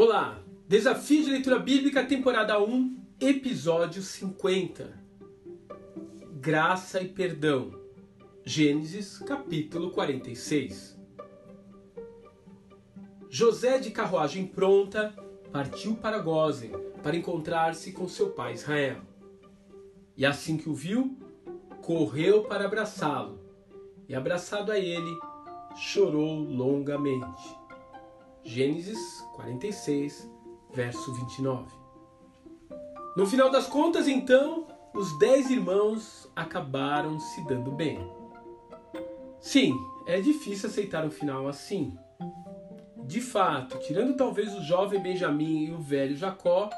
Olá, Desafio de Leitura Bíblica, temporada 1, episódio 50. Graça e Perdão. Gênesis, capítulo 46. José, de carruagem pronta, partiu para Gozen para encontrar-se com seu pai Israel. E assim que o viu, correu para abraçá-lo, e abraçado a ele, chorou longamente. Gênesis 46, verso 29. No final das contas, então, os dez irmãos acabaram se dando bem. Sim, é difícil aceitar um final assim. De fato, tirando talvez o jovem Benjamim e o velho Jacó,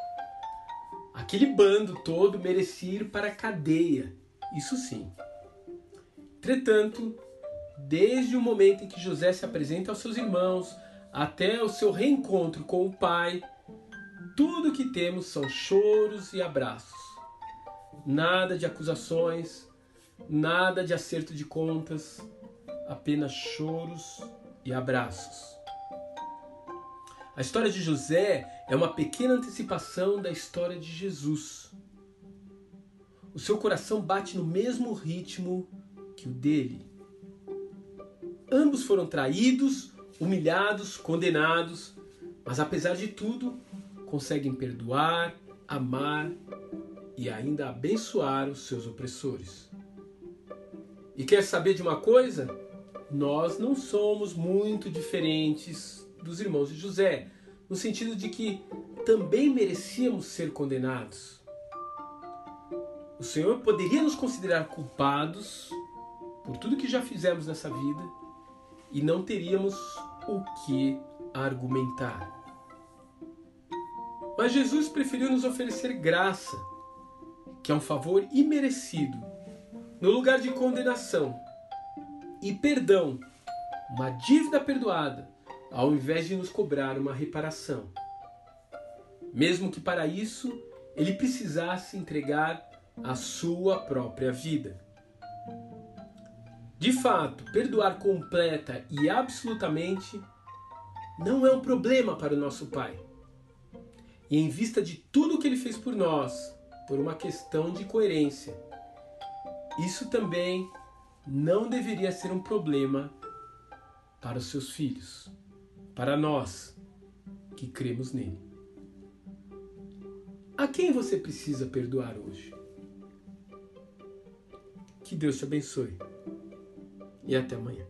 aquele bando todo merecia ir para a cadeia, isso sim. Entretanto, desde o momento em que José se apresenta aos seus irmãos até o seu reencontro com o pai, tudo que temos são choros e abraços. Nada de acusações, nada de acerto de contas, apenas choros e abraços. A história de José é uma pequena antecipação da história de Jesus. O seu coração bate no mesmo ritmo que o dele. Ambos foram traídos, humilhados, condenados, mas apesar de tudo, conseguem perdoar, amar e ainda abençoar os seus opressores. E quer saber de uma coisa? Nós não somos muito diferentes dos irmãos de José, no sentido de que também merecíamos ser condenados. O Senhor poderia nos considerar culpados por tudo que já fizemos nessa vida e não teríamos o que argumentar. Mas Jesus preferiu nos oferecer graça, que é um favor imerecido, no lugar de condenação, e perdão, uma dívida perdoada, ao invés de nos cobrar uma reparação. Mesmo que para isso ele precisasse entregar a sua própria vida. De fato, perdoar completa e absolutamente não é um problema para o nosso Pai. E em vista de tudo que ele fez por nós, por uma questão de coerência, isso também não deveria ser um problema para os seus filhos, para nós que cremos nele. A quem você precisa perdoar hoje? Que Deus te abençoe e até amanhã.